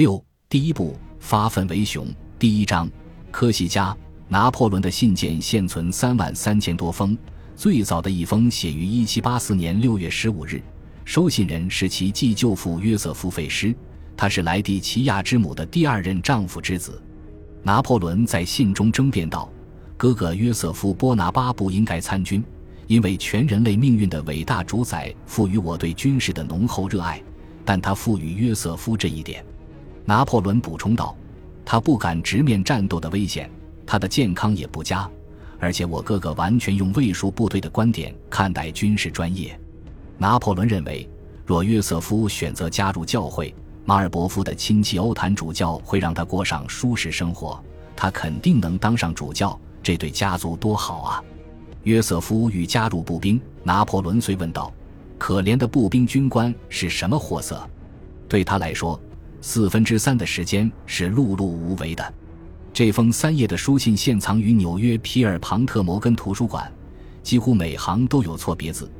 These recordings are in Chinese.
六第一部发愤为雄第一章科西嘉拿破仑的信件现存三万三千多封，最早的一封写于一七八四年六月十五日，收信人是其继舅父约瑟夫·费施，他是莱蒂奇亚之母的第二任丈夫之子。拿破仑在信中争辩道：“哥哥约瑟夫·波拿巴不应该参军，因为全人类命运的伟大主宰赋予我对军事的浓厚热爱，但他赋予约瑟夫这一点。”拿破仑补充道：“他不敢直面战斗的危险。”他的健康也不佳，而且我哥哥完全用卫戍部队的观点看待军事专业。拿破仑认为，若约瑟夫选择加入教会，马尔伯夫的亲戚欧坦主教会让他过上舒适生活，他肯定能当上主教，这对家族多好啊！约瑟夫欲加入步兵，拿破仑遂问道：“可怜的步兵军官是什么货色？”对他来说，四分之三的时间是碌碌无为的。这封三页的书信现藏于纽约皮尔庞特摩根图书馆，几乎每行都有错别字，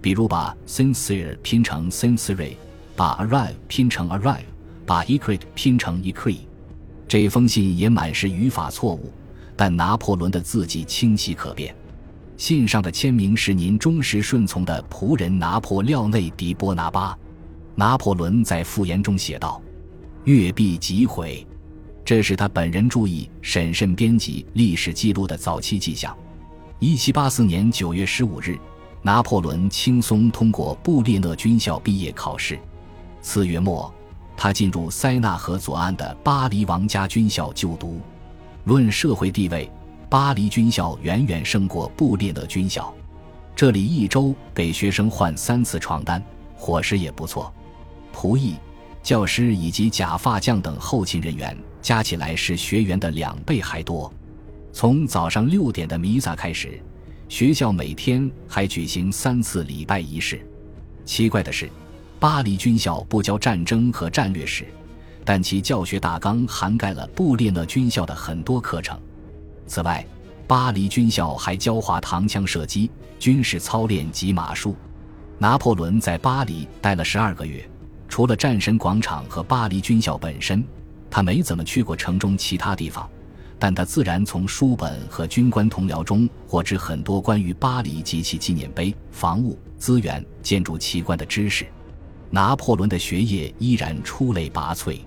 比如把 sincere 拼成 sincere，把 arrive 拼成 arrive，把 e q u i t 拼成 e q u i t。这封信也满是语法错误，但拿破仑的字迹清晰可辨。信上的签名是您忠实顺从的仆人拿破廖内迪波拿巴。拿破仑在复言中写道：“月币即毁。”这是他本人注意、审慎编辑历史记录的早期迹象。一七八四年九月十五日，拿破仑轻松通过布列讷军校毕业考试。次月末，他进入塞纳河左岸的巴黎王家军校就读。论社会地位，巴黎军校远远胜过布列讷军校。这里一周给学生换三次床单，伙食也不错。仆役。教师以及假发匠等后勤人员加起来是学员的两倍还多。从早上六点的弥撒开始，学校每天还举行三次礼拜仪式。奇怪的是，巴黎军校不教战争和战略史，但其教学大纲涵盖了布列讷军校的很多课程。此外，巴黎军校还教化膛枪射击、军事操练及马术。拿破仑在巴黎待了十二个月。除了战神广场和巴黎军校本身，他没怎么去过城中其他地方。但他自然从书本和军官同僚中获知很多关于巴黎及其纪念碑、房屋、资源、建筑奇观的知识。拿破仑的学业依然出类拔萃。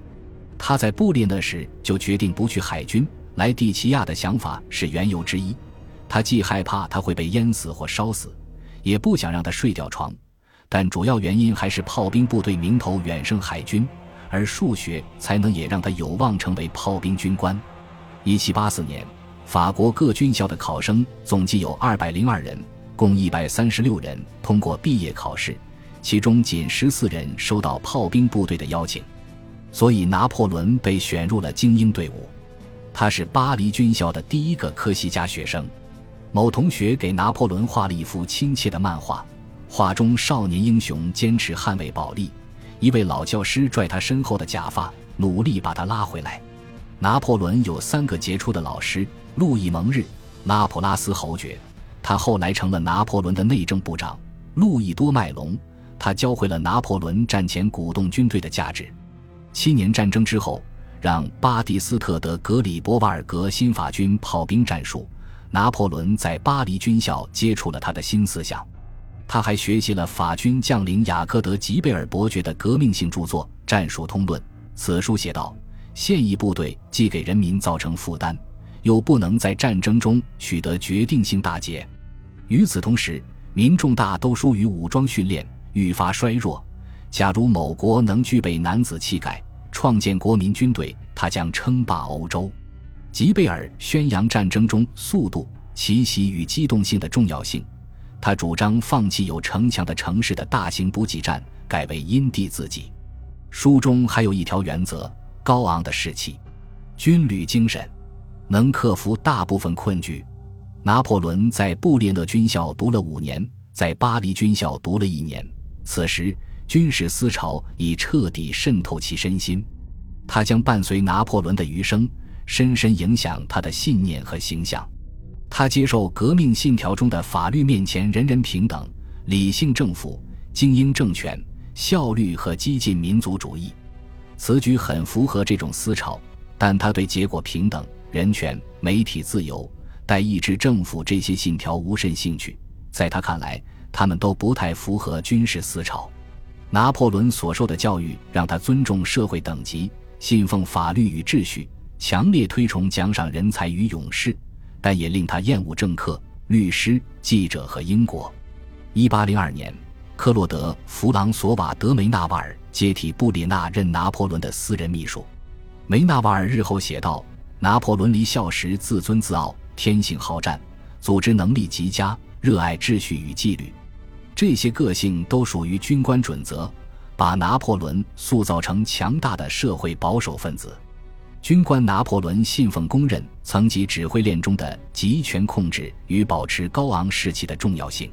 他在布列讷时就决定不去海军。来蒂奇亚的想法是缘由之一。他既害怕他会被淹死或烧死，也不想让他睡吊床。但主要原因还是炮兵部队名头远胜海军，而数学才能也让他有望成为炮兵军官。一七八四年，法国各军校的考生总计有二百零二人，共一百三十六人通过毕业考试，其中仅十四人收到炮兵部队的邀请，所以拿破仑被选入了精英队伍。他是巴黎军校的第一个科西嘉学生。某同学给拿破仑画了一幅亲切的漫画。画中少年英雄坚持捍卫保利，一位老教师拽他身后的假发，努力把他拉回来。拿破仑有三个杰出的老师：路易蒙日、拉普拉斯侯爵，他后来成了拿破仑的内政部长；路易多麦隆，他教会了拿破仑战前鼓动军队的价值。七年战争之后，让巴蒂斯特德格里波瓦尔格新法军炮兵战术，拿破仑在巴黎军校接触了他的新思想。他还学习了法军将领雅克德吉贝尔伯爵的革命性著作《战术通论》。此书写道：现役部队既给人民造成负担，又不能在战争中取得决定性大捷。与此同时，民众大都疏于武装训练，愈发衰弱。假如某国能具备男子气概，创建国民军队，他将称霸欧洲。吉贝尔宣扬战争中速度、奇袭与机动性的重要性。他主张放弃有城墙的城市的大型补给站，改为因地制宜。书中还有一条原则：高昂的士气、军旅精神，能克服大部分困局。拿破仑在布列讷军校读了五年，在巴黎军校读了一年。此时，军事思潮已彻底渗透其身心，他将伴随拿破仑的余生，深深影响他的信念和形象。他接受革命信条中的法律面前人人平等、理性政府、精英政权、效率和激进民族主义。此举很符合这种思潮，但他对结果平等、人权、媒体自由、代议制政府这些信条无甚兴趣。在他看来，他们都不太符合军事思潮。拿破仑所受的教育让他尊重社会等级，信奉法律与秩序，强烈推崇奖赏人才与勇士，但也令他厌恶政客、律师、记者和英国。一八零二年，克洛德·弗朗索瓦·德梅纳瓦尔接替布里纳任拿破仑的私人秘书。梅纳瓦尔日后写道：“拿破仑离校时自尊自傲，天性好战，组织能力极佳，热爱秩序与纪律。”这些个性都属于军官准则，把拿破仑塑造成强大的社会保守分子。军官拿破仑信奉公认层级指挥链中的集权控制与保持高昂士气的重要性。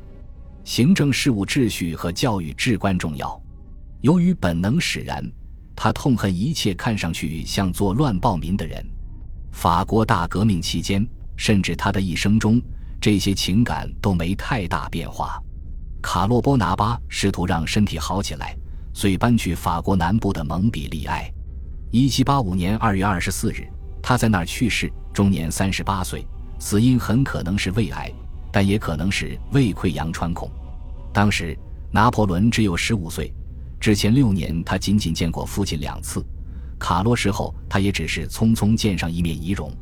行政事务秩序和教育至关重要。由于本能使然，他痛恨一切看上去像作乱暴民的人。法国大革命期间，甚至他的一生中，这些情感都没太大变化。卡洛波拿巴试图让身体好起来，遂搬去法国南部的蒙彼利埃。一七八五年二月二十四日，他在那儿去世，终年三十八岁。死因很可能是胃癌，但也可能是胃溃疡穿孔。当时拿破仑只有十五岁，之前六年他仅仅见过父亲两次。卡洛死后，他也只是匆匆见上一面遗容。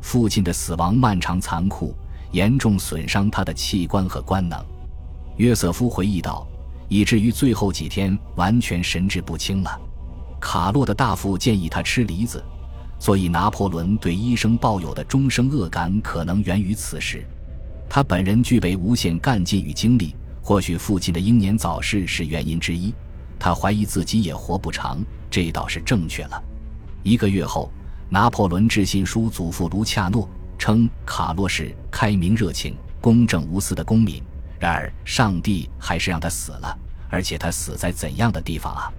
父亲的死亡漫长残酷，严重损伤他的器官和官能。约瑟夫回忆道：“以至于最后几天完全神志不清了。”卡洛的大夫建议他吃梨子，所以拿破仑对医生抱有的终生恶感可能源于此事。他本人具备无限干劲与精力，或许父亲的英年早逝是原因之一。他怀疑自己也活不长，这倒是正确了。一个月后，拿破仑致信书祖父卢恰诺，称卡洛是开明、热情、公正无私的公民。然而，上帝还是让他死了，而且他死在怎样的地方啊？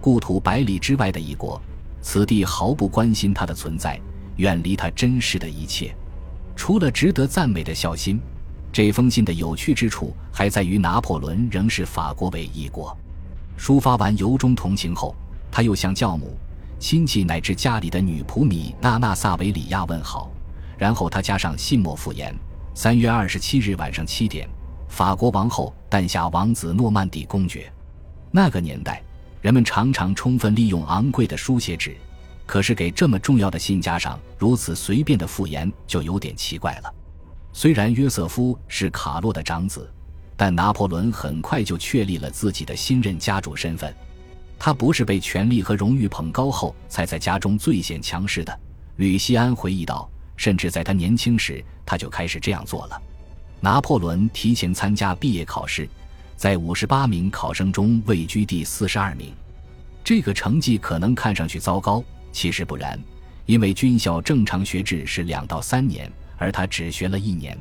故土百里之外的一国，此地毫不关心他的存在，远离他真实的一切。除了值得赞美的孝心，这封信的有趣之处还在于拿破仑仍是法国唯一国。抒发完由衷同情后，他又向教母、亲戚乃至家里的女仆米娜娜萨维里亚问好，然后他加上信末附言：三月二十七日晚上七点。法国王后诞下王子诺曼底公爵。那个年代，人们常常充分利用昂贵的书写纸，可是给这么重要的信加上如此随便的附言，就有点奇怪了。虽然约瑟夫是卡洛的长子，但拿破仑很快就确立了自己的新任家主身份。他不是被权力和荣誉捧高后才在家中最显强势的。吕西安回忆道：“甚至在他年轻时，他就开始这样做了。”拿破仑提前参加毕业考试，在五十八名考生中位居第四十二名。这个成绩可能看上去糟糕，其实不然，因为军校正常学制是两到三年，而他只学了一年。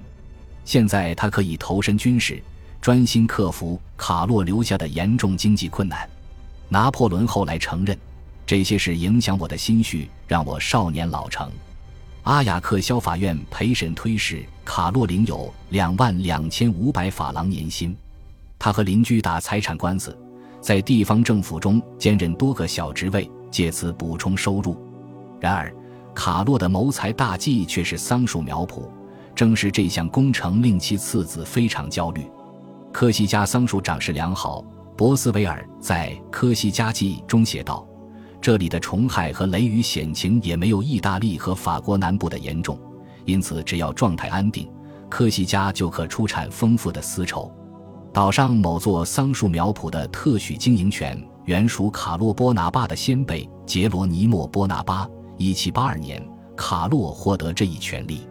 现在他可以投身军事，专心克服卡洛留下的严重经济困难。拿破仑后来承认，这些事影响我的心绪，让我少年老成。阿雅克肖法院陪审推事卡洛领有两万两千五百法郎年薪，他和邻居打财产官司，在地方政府中兼任多个小职位，借此补充收入。然而，卡洛的谋财大计却是桑树苗圃，正是这项工程令其次子非常焦虑。科西嘉桑树长势良好，博斯维尔在《科西嘉记》中写道。这里的虫害和雷雨险情也没有意大利和法国南部的严重，因此只要状态安定，科西嘉就可出产丰富的丝绸。岛上某座桑树苗圃的特许经营权原属卡洛波拿巴的先辈杰罗尼莫波拿巴。一七八二年，卡洛获得这一权利，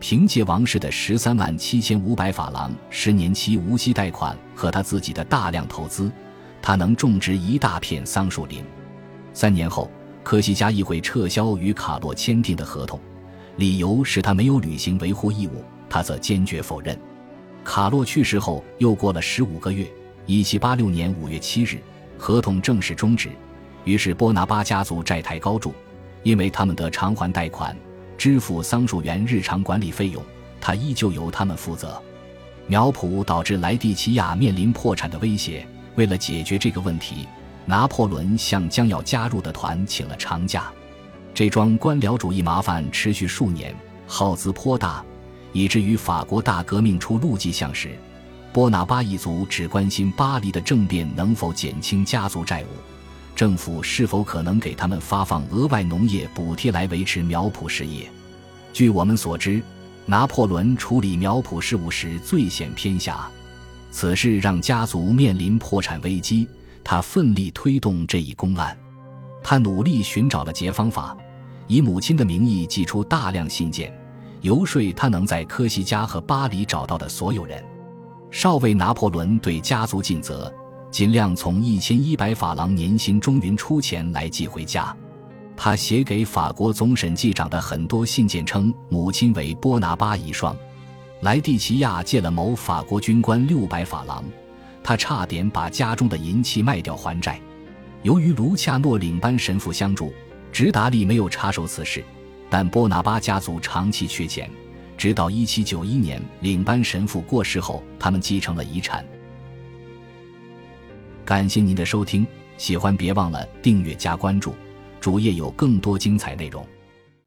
凭借王室的十三万七千五百法郎十年期无息贷款和他自己的大量投资，他能种植一大片桑树林。三年后，科西嘉议会撤销与卡洛签订的合同，理由是他没有履行维护义务，他则坚决否认。卡洛去世后，又过了十五个月，一七八六年五月七日，合同正式终止。于是波拿巴家族债台高筑，因为他们得偿还贷款、支付桑树园日常管理费用，他依旧由他们负责。苗圃导致莱蒂奇亚面临破产的威胁，为了解决这个问题。拿破仑向将要加入的团请了长假。这桩官僚主义麻烦持续数年，耗资颇大，以至于法国大革命出露迹象时，波拿巴一族只关心巴黎的政变能否减轻家族债务，政府是否可能给他们发放额外农业补贴来维持苗圃事业。据我们所知，拿破仑处理苗圃事务时最显偏狭，此事让家族面临破产危机。他奋力推动这一公案，他努力寻找了解方法，以母亲的名义寄出大量信件，游说他能在科西嘉和巴黎找到的所有人。少尉拿破仑对家族尽责，尽量从一千一百法郎年薪中匀出钱来寄回家。他写给法国总审计长的很多信件称母亲为波拿巴遗孀。莱蒂奇亚借了某法国军官六百法郎，他差点把家中的银器卖掉还债。由于卢恰诺领班神父相助，直达利没有插手此事，但波拿巴家族长期缺钱，直到1791年领班神父过世后，他们继承了遗产。感谢您的收听，喜欢别忘了订阅加关注。主页有更多精彩内容。